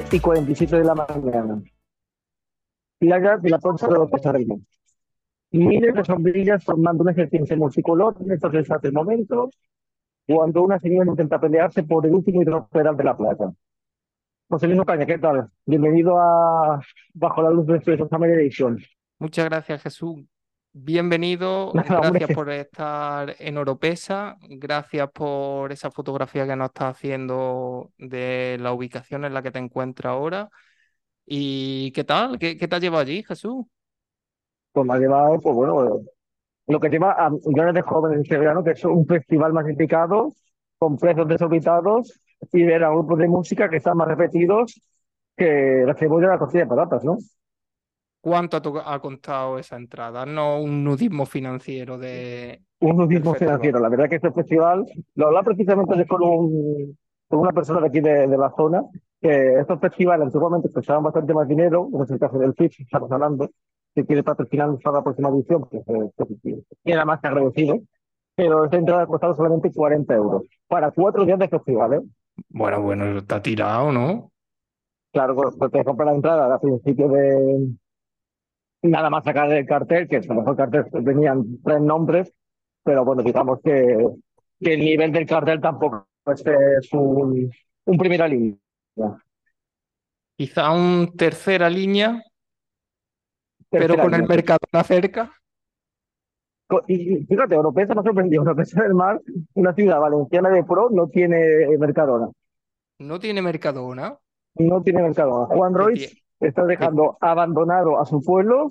12 y 47 de la mañana. Playa de la Ponza de los Pasarellos. Miles de sombrillas formando un ejercicio multicolor en estos exactos momentos, cuando una señora intenta pelearse por el último hidroperal de la playa. José Luis Ocaña, ¿qué tal? Bienvenido a Bajo la Luz de Expreso Summer Edition. Muchas gracias, Jesús. Bienvenido, Nada, gracias hombre. por estar en Oropesa, gracias por esa fotografía que nos estás haciendo de la ubicación en la que te encuentras ahora. ¿Y qué tal? ¿Qué, qué te has llevado allí, Jesús? Pues me ha llevado, pues bueno, lo que lleva a millones de jóvenes este verano, que es un festival masificado, con precios desorbitados, y ver a grupos de música que están más repetidos que la cebolla y la costilla de patatas, ¿no? ¿Cuánto ha, ha costado esa entrada? No un nudismo financiero de, Un nudismo financiero. La verdad que este festival, lo hablaba precisamente con, un, con una persona de aquí de, de la zona, que estos festivales antiguamente costaban bastante más dinero, como es el caso del FIT, estamos hablando, que quiere patrocinar para la próxima edición, pues, eh, pues, era más que agradecido, pero esta entrada ha costado solamente 40 euros para cuatro días de festival, ¿eh? Bueno, bueno, está tirado, ¿no? Claro, pues pues te compras la entrada a principio de nada más sacar el cartel, que a lo mejor el cartel venían tres nombres, pero bueno, digamos que, que el nivel del cartel tampoco es, es un, un primera línea. Quizá un tercera línea, pero con el línea. Mercadona cerca. Y fíjate, Oropesa me ha sorprendido. Oropesa del Mar, una ciudad valenciana de pro, no tiene Mercadona. No tiene Mercadona. No tiene Mercadona. Juan Royce está dejando abandonado a su pueblo,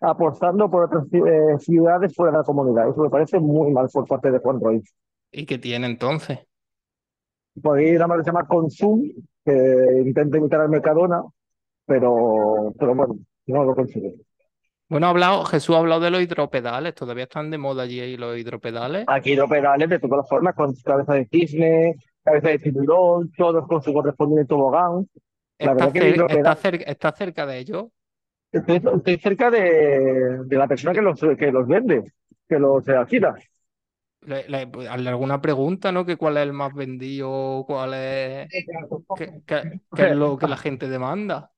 apostando por otras eh, ciudades fuera de la comunidad. Eso me parece muy mal por parte de Juan Royce. ¿Y qué tiene entonces? Por ahí una marca que se llama Consum, que intenta imitar al Mercadona, pero, pero bueno, no lo consigue. Bueno, ha hablado, Jesús ha hablado de los hidropedales. ¿Todavía están de moda allí los hidropedales? Aquí los pedales de todas las formas, con cabeza de cisne, cabeza de tiburón, todos con su correspondiente tobogán. La ¿Está, verdad que está, hidropedal, cer- está cerca de ellos? estoy, estoy cerca de, de la persona que los, que los vende, que los alquila. Le, le- pues, hazle alguna pregunta, ¿no? Que cuál es el más vendido, cuál es, qué, qué- qué es lo que la gente demanda.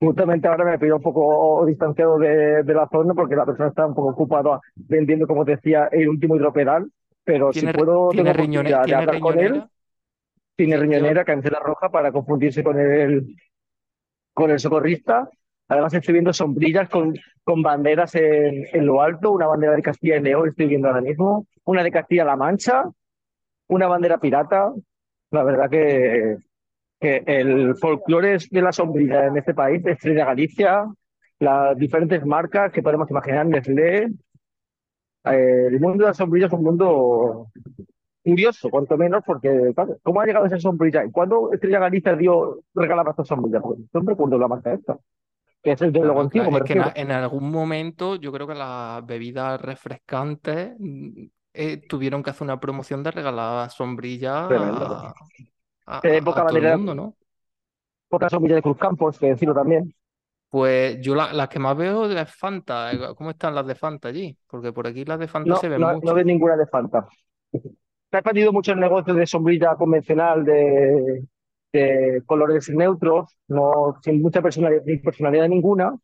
Justamente ahora me pido un poco distanciado de, de la zona porque la persona está un poco ocupada vendiendo, como te decía, el último hidropedal. Pero si ¿Tiene, ri- puedo, tiene, tengo riñone- oportunidad de tiene hablar con él. riñonera? Tiene riñonera, camiseta roja para confundirse con el, con el socorrista. Además estoy viendo sombrillas con, con banderas en, en lo alto, una bandera de Castilla y León estoy viendo ahora mismo, una de Castilla-La Mancha, una bandera pirata. La verdad que, que el folclore de la sombrilla en este país, Estrella Galicia, las diferentes marcas que podemos imaginar, Nestlé, eh, el mundo de la sombrilla es un mundo curioso, cuanto menos, porque, claro, ¿cómo ha llegado esa sombrilla? ¿Y cuándo Estrella Galicia dio, regalaba esta sombrilla? Pues no recuerdo la marca esta, que es el logo Claro, es que en, algún momento yo creo que las bebidas refrescantes mm, eh, tuvieron que hacer una promoción de regalar sombrillas a, a- Eh, a- poca a todo el mundo, ¿no? poca sombrilla de Cruz Campos, que decirlo también. Pues yo la- las que más veo es Fanta. eh, ¿Cómo están las de Fanta allí? Porque por aquí las de Fanta No, se ven no, no mucho. ve ninguna de Fanta. Se ha expandido mucho el negocio de sombrilla convencional de, de colores neutros, no, sin mucha personalidad, ni personalidad ninguna,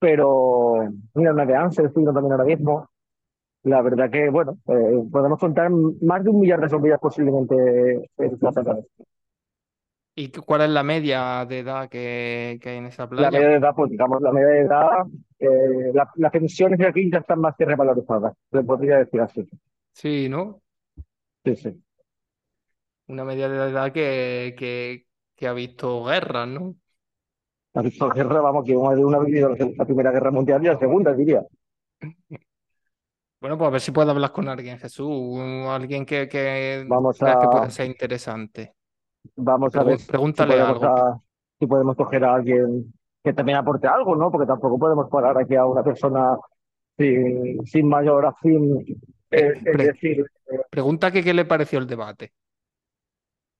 pero mira, una de Ansel estoy viendo también ahora mismo. La verdad que, bueno, eh, podemos contar más de un millar de sombrillas posiblemente en esta zona. ¿Y cu- cuál es la media de edad que, que hay en esa La playa? media de edad, pues digamos, la media de edad, eh, la- las pensiones de aquí ya están más que revalorizadas, se podría decir así. Sí, ¿no? Sí, sí. Una media de edad que, que, que ha visto guerras, ¿no? La guerra, vamos, que una de una ha vivido la Primera Guerra Mundial y la Segunda, diría. Bueno, pues a ver si puedo hablar con alguien, Jesús, alguien que, que Vamos creas que a, pueda ser interesante. vamos a ver si pregúntale podemos, algo. a- si podemos coger a alguien que también aporte algo, ¿no? Porque tampoco podemos parar aquí a una persona sin, sin mayor afín, Eh, eh, es pre- decir, pregunta que qué le pareció el debate.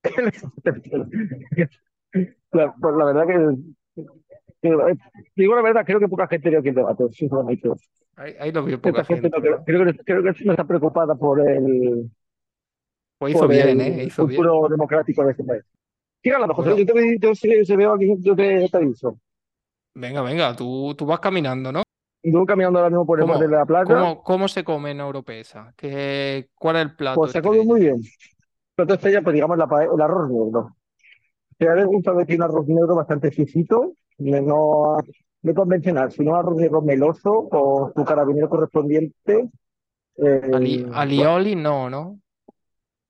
la, pues la verdad que, que, digo la verdad, creo que poca gente vio aquí el debate, sinceramente. Ahí, ahí lo vio poca gente gente, no, creo, creo que, creo que no está preocupada por el, Pues hizo por bien, el ¿eh? Hizo bien. futuro democrático de este país. Hablando, José, Bueno, yo te, yo, veo aquí, yo te, te aviso. venga, venga, tú, tú vas caminando, ¿no? Yo caminando ahora mismo por el borde de ¿Cómo, la playa, cómo, cómo se come en Europeza? ¿Qué, cuál es el plato pues se come muy estrella? bien. Esto ya, pues digamos, la, el arroz negro. Si a mí me gusta que tiene un arroz negro bastante exquisito, no, no convencional, sino un arroz negro meloso con su carabinero correspondiente. Ali, Eh, bueno, alioli, no, ¿no?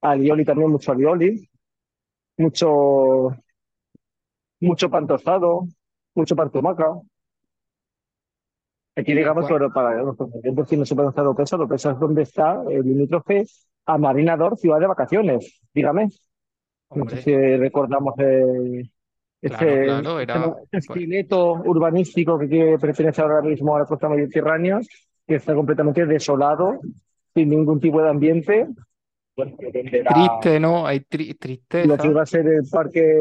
alioli también, mucho alioli, mucho, mucho pan tostado, mucho pan tumaca. Aquí ¿Y digamos bueno, para los conocimientos si no se puede hacer Oropesa, Oropesa es donde está el limítrofe a Marinador, ciudad de vacaciones. Dígame, no sé si recordamos eh, claro, ese, claro, era... pues, esqueleto urbanístico que, que pertenece ahora mismo a la costa mediterránea, que está completamente desolado, sin ningún tipo de ambiente. Bueno, triste, ¿no? Hay tri- lo que tristeza. iba a ser el parque,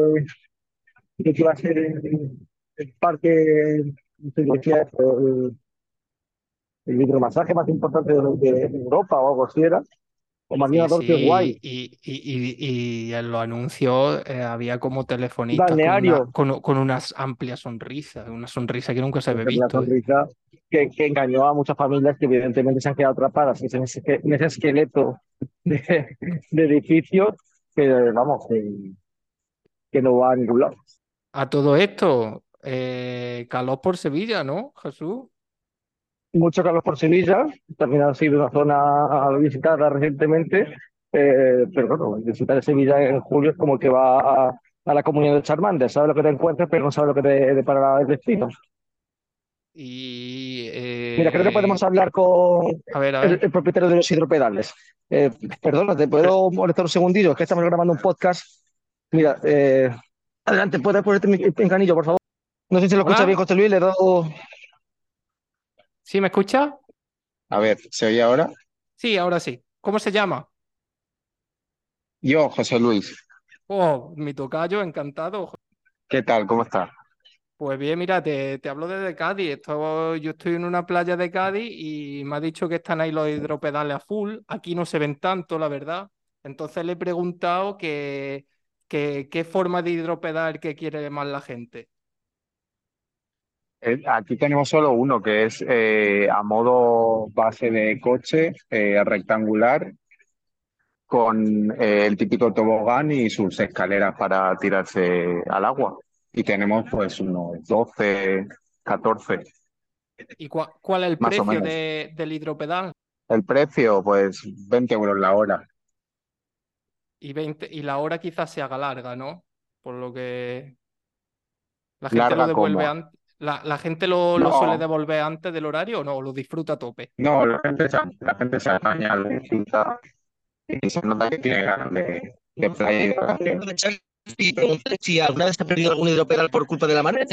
lo que iba a ser el, el parque, no sé qué decía, el, el hidromasaje más importante de, de Europa o algo así era. O Sí, que es sí, guay. y, y, y, y en los anuncios eh, había como telefonistas con con, con unas amplias sonrisas, una sonrisa que nunca se había visto, sonrisa que, que engañó a muchas familias que evidentemente se han quedado atrapadas en ese, en ese esqueleto de, de edificios que, vamos, que, que no va a ningún lado. A todo esto, eh, calor por Sevilla, ¿no, Jesús? Mucho calor por Sevilla, también ha sido una zona visitada recientemente, eh, pero bueno, visitar Sevilla en julio es como que va a, a la comunidad de Charmander, sabe lo que te encuentras, pero no sabe lo que te depara el destino. Y Mira, creo que eh, podemos hablar con a ver, a el, ver. el propietario de los hidropedales. Eh, perdona, ¿te puedo molestar un segundillo? Es que estamos grabando un podcast. Mira, eh, adelante, ¿puedes ponerte mi mi pinganillo, por favor? No sé si lo escucha bien. José Luis, le he dado... ¿Sí me escucha? A ver, ¿se oye ahora? Sí, ahora sí. ¿Cómo se llama? Yo, José Luis, Oh, mi tocayo, encantado. ¿qué tal? ¿Cómo estás? Pues bien, mira, te, te hablo desde Cádiz. Esto- yo estoy en una playa de Cádiz y me ha dicho que están ahí los hidropedales a full. Aquí no se ven tanto, la verdad. Entonces le he preguntado que, que- qué forma de hidropedal que quiere más la gente. Eh, aquí tenemos solo uno que es eh, a modo base de coche eh, rectangular con eh, el típico tobogán y sus escaleras para tirarse al agua. Y tenemos pues unos 12, 14, ¿Y cua- cuál es el más precio de- del hidropedal? El precio, pues 20 euros la hora. Y, 20, y la hora quizás se haga larga, ¿no? Por lo que la gente lo devuelve como. antes. La, la gente lo, lo suele devolver antes del horario o no, lo disfruta a tope. no, la gente se, la gente se apaña, lo disfruta y se nota que tiene ganas de, de playa y de vacaciones. y preguntar si alguna vez te ha perdido algún hidropedal por culpa de la marea.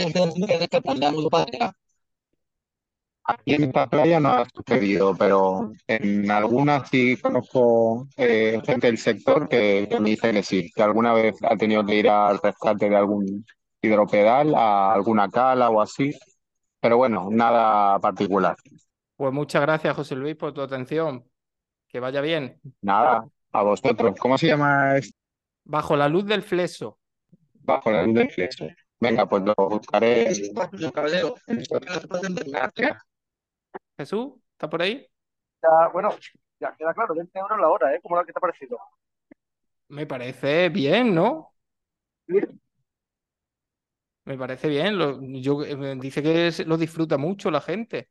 Aquí en esta playa no ha sucedido, pero en algunas sí conozco eh, gente del sector que, que me dice que sí, que alguna vez ha tenido que ir al rescate de algún hidropedal, a alguna cala o así, pero bueno, nada particular. Pues muchas gracias, José Luis, por tu atención. Que vaya bien. Nada, a vosotros. ¿Cómo se llama esto? Bajo la luz del fleso. Bajo la luz del fleso. Venga, pues lo buscaré. Jesús, ¿está por ahí? Ya, bueno, ya queda claro, 20 euros la hora, ¿eh? ¿Cómo que te ha parecido? Me parece bien, ¿no? Me parece bien. Lo- yo, eh, dice que se- lo disfruta mucho la gente.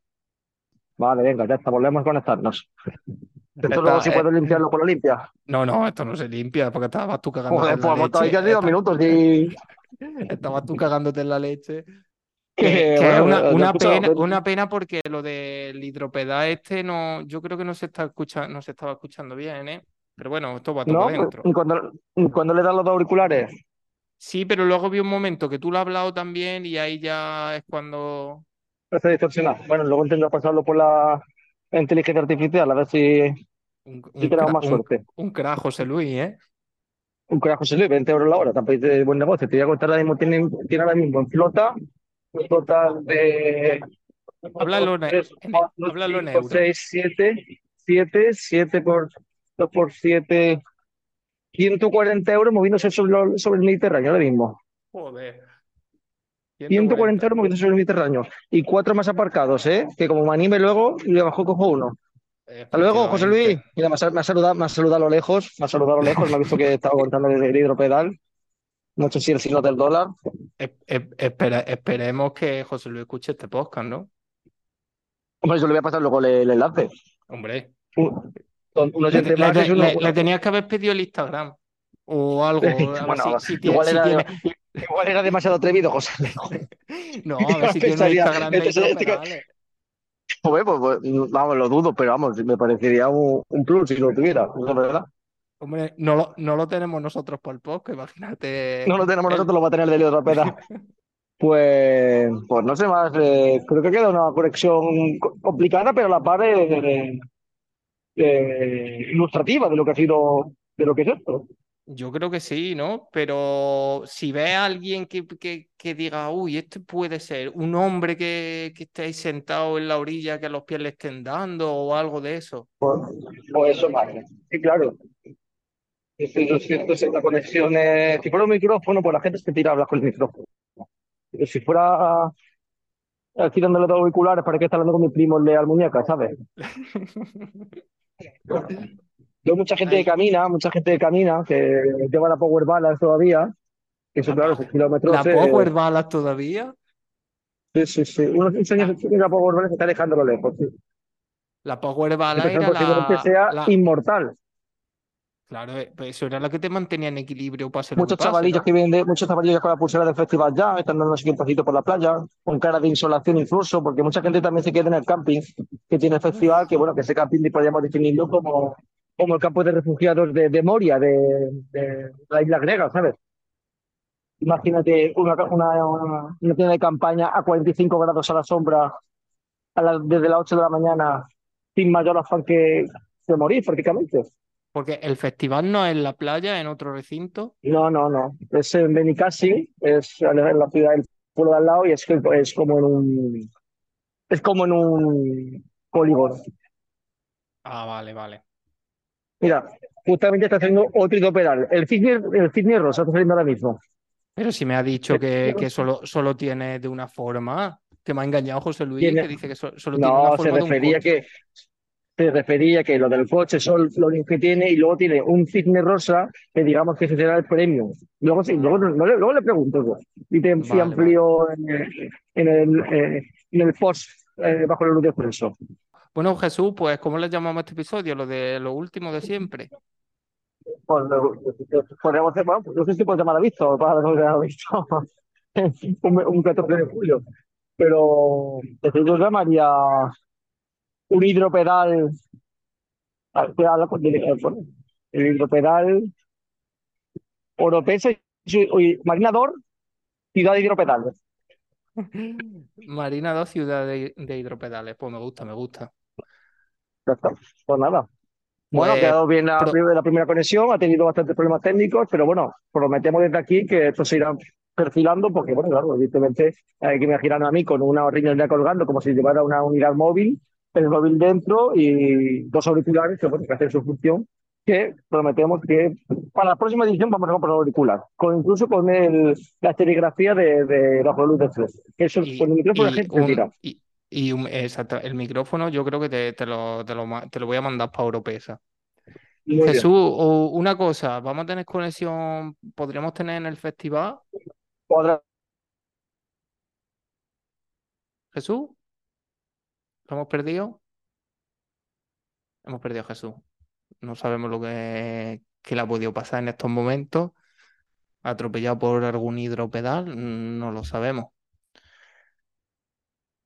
Vale, venga, ya está, volvemos a conectarnos. Esto luego Está, si eh, puedo limpiarlo con lo limpia. no, no, esto no se limpia porque estabas tú cagándote Joder, la pues hemos estado dos minutos y estabas tú cagándote en la leche. Que, que, que es bueno, una, una pena, una pena porque lo del hidropedal este no, yo creo que no se está escuchando, no se estaba escuchando bien, ¿eh? Pero bueno, esto va todo ¿no? Y cuando, cuando le dan los dos auriculares, Sí, pero luego vi un momento que tú lo has hablado también y ahí ya es cuando está distorsionado. Bueno, luego intento pasarlo por la inteligencia artificial, a ver si, un, si un, tenemos cra- más un, suerte. un crack José Luis, ¿eh? Un carajo se le 20 euros la hora, tampoco es buen negocio. Te voy a contar ahora mismo, tiene, tiene ahora mismo en flota un total de Háblalo en, 3, en- 4, háblalo en 5, euros. 6, 7, 7, 7 por 2 por 7, 140 euros moviéndose sobre, sobre el Mediterráneo ahora mismo. Joder. 140 euros moviéndose sobre el Mediterráneo. Y cuatro más aparcados, ¿eh? Que como me anime luego, y abajo cojo uno. Hasta luego, José Luis. Mira, me ha, saludado, me ha saludado a lo lejos, me ha saludado a lo lejos, me ha visto que estaba aguantando el hidropedal. No sé si el signo del dólar. espera, esperemos que José Luis escuche este podcast, ¿no? Hombre, yo le voy a pasar luego el, enlace. Hombre. Le, tenías que haber pedido el Instagram o algo. bueno, igual, era, igual, era, demasiado atrevido, José. no, a ver si tiene un Instagram de este, pues, pues, vamos, lo dudo, pero vamos, me parecería un, plus si lo tuviera, verdad. Hombre, no lo, no lo tenemos nosotros por el podcast, imagínate. No lo tenemos nosotros, lo va a tener el de Rapeda. pues, pues no sé más, eh, creo que queda una conexión complicada, pero a la par eh, ilustrativa de lo que ha sido, de lo que es esto. Yo creo que sí, ¿no? Pero si ve a alguien que, que, diga, uy, esto puede ser un hombre que, que esté ahí sentado en la orilla, que a los pies le estén dando o algo de eso. Pues, pues eso vale. Sí, claro. Lo cierto es la conexión. si fuera un micrófono, pues la gente se tira a hablar con el micrófono. Pero si fuera aquí dándole dos auriculares, ¿para qué está hablando con mi primo el al muñeca, ¿sabes? Yo mucha gente que camina, mucha gente que camina, que lleva la Power Balance todavía, que son claro, esos kilómetros. ¿La Power Balance todavía? Sí, sí, sí. Unos años que la Power Balance está dejándolo lejos, sí. La Power Balance era la, que sea inmortal. Claro, eh, pues eso era lo que te mantenía en equilibrio para Muchos chavalillos que vienen, muchos chavalillos con la pulsera del festival ya, están dando un pasito por la playa, con cara de insolación incluso, porque mucha gente también se queda en el camping que tiene el festival, que bueno, que ese camping podríamos definirlo como como el campo de refugiados de, Moria, de, la isla griega, ¿sabes? Imagínate una, una, tienda de campaña a 45 grados a la sombra desde las 8 de la mañana sin mayor afán que, de morir prácticamente. Porque el festival no es en la playa, en otro recinto. No, no, no. Es en Benicassi, es en la ciudad del pueblo de al lado y es, es como en un es como en un polígono. Ah, vale, vale. Mira, justamente está haciendo otro hidropedal. El cisne, el rosa está saliendo ahora mismo. Pero si me ha dicho que, que solo, solo tiene de una forma, que me ha engañado José Luis, que dice que solo, tiene una forma. No, se refería que se refería que lo del coche son lo que tiene y luego tiene un cisne rosa que digamos que ese será el premio. Luego, sí, luego, luego, le pregunto y te amplio en, el, eh, en el post eh, bajo el luz de expreso. Bueno, Jesús, pues, ¿cómo le llamamos a este episodio? Lo de lo último de siempre. Pues, podríamos hacer, bueno, no sé si puede llamar a visto, para que ha visto un, un 14 de julio, pero yo llamaría un hidropedal, el hidropedal Oropesa y Marinador, ciudad de hidropedales. Marina 2, ciudad de, de, hidropedales. Pues me gusta, me gusta. Pues nada. Bueno, ha pues, quedado bien la, la, primera conexión, ha tenido bastantes problemas técnicos, pero bueno, prometemos desde aquí que esto se irá perfilando, porque bueno, claro, evidentemente hay que imaginarme a mí con una ya colgando como si llevara una unidad móvil, móvil dentro y dos auriculares que, bueno, que hacen su función, que prometemos que para la próxima edición vamos a comprar auricular, con, incluso con el, la serigrafía de, de la luz de. Eso con el micrófono la gente y exacto, el micrófono yo creo que te, te, lo, te, lo, te lo voy a mandar para Europesa. Jesús, una cosa, ¿vamos a tener conexión? ¿Podríamos tener en el festival? ¿Jesús? ¿Lo hemos perdido? Hemos perdido a Jesús. No sabemos lo que, que le ha podido pasar en estos momentos. Atropellado por algún hidropedal, no lo sabemos.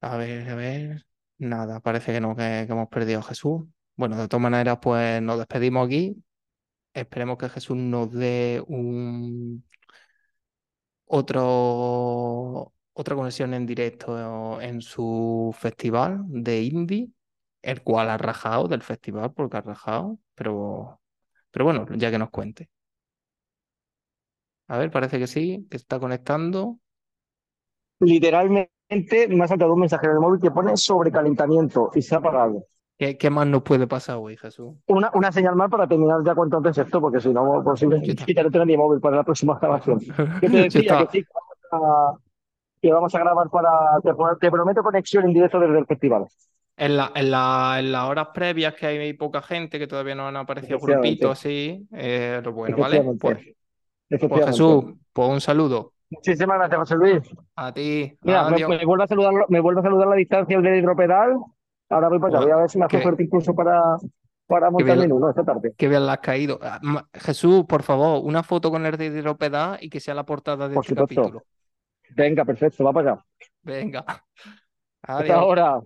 A ver, a ver. Nada, parece que no, que, hemos perdido a Jesús. Bueno, de todas maneras, pues nos despedimos aquí. Esperemos que Jesús nos dé un otro, otra conexión en directo en su festival de indie, el cual ha rajado del festival porque ha rajado, pero, pero bueno, ya que nos cuente. A ver, parece que sí, que está conectando. Literalmente me ha saltado un mensaje en el móvil que pone sobrecalentamiento y se ha apagado. ¿Qué, qué más nos puede pasar hoy, Jesús? Una, una señal más para terminar ya cuanto antes esto, porque si no, posible, ya no tengo ni móvil para la próxima grabación. Yo te decía que sí, a, que vamos a grabar para. Te, te prometo conexión en directo desde el festival. En, la, en, la- en las horas previas que hay poca gente, que todavía no han aparecido grupitos así, eh, lo bueno, ¿vale? Pues, pues. Jesús, pues un saludo Muchísimas gracias, José Luis. a ti. Mira, me, me vuelve a saludar, me vuelve a saludar a la distancia el de hidropedal. Ahora voy para allá. Voy a ver si me hace fuerte incluso para, para montarme en uno esta tarde. Que bien la has caído. Ah, Jesús, por favor, una foto con el de hidropedal y que sea la portada de Por este supuesto. capítulo. Venga, perfecto, va para allá. Venga. Hasta Adiós. ahora.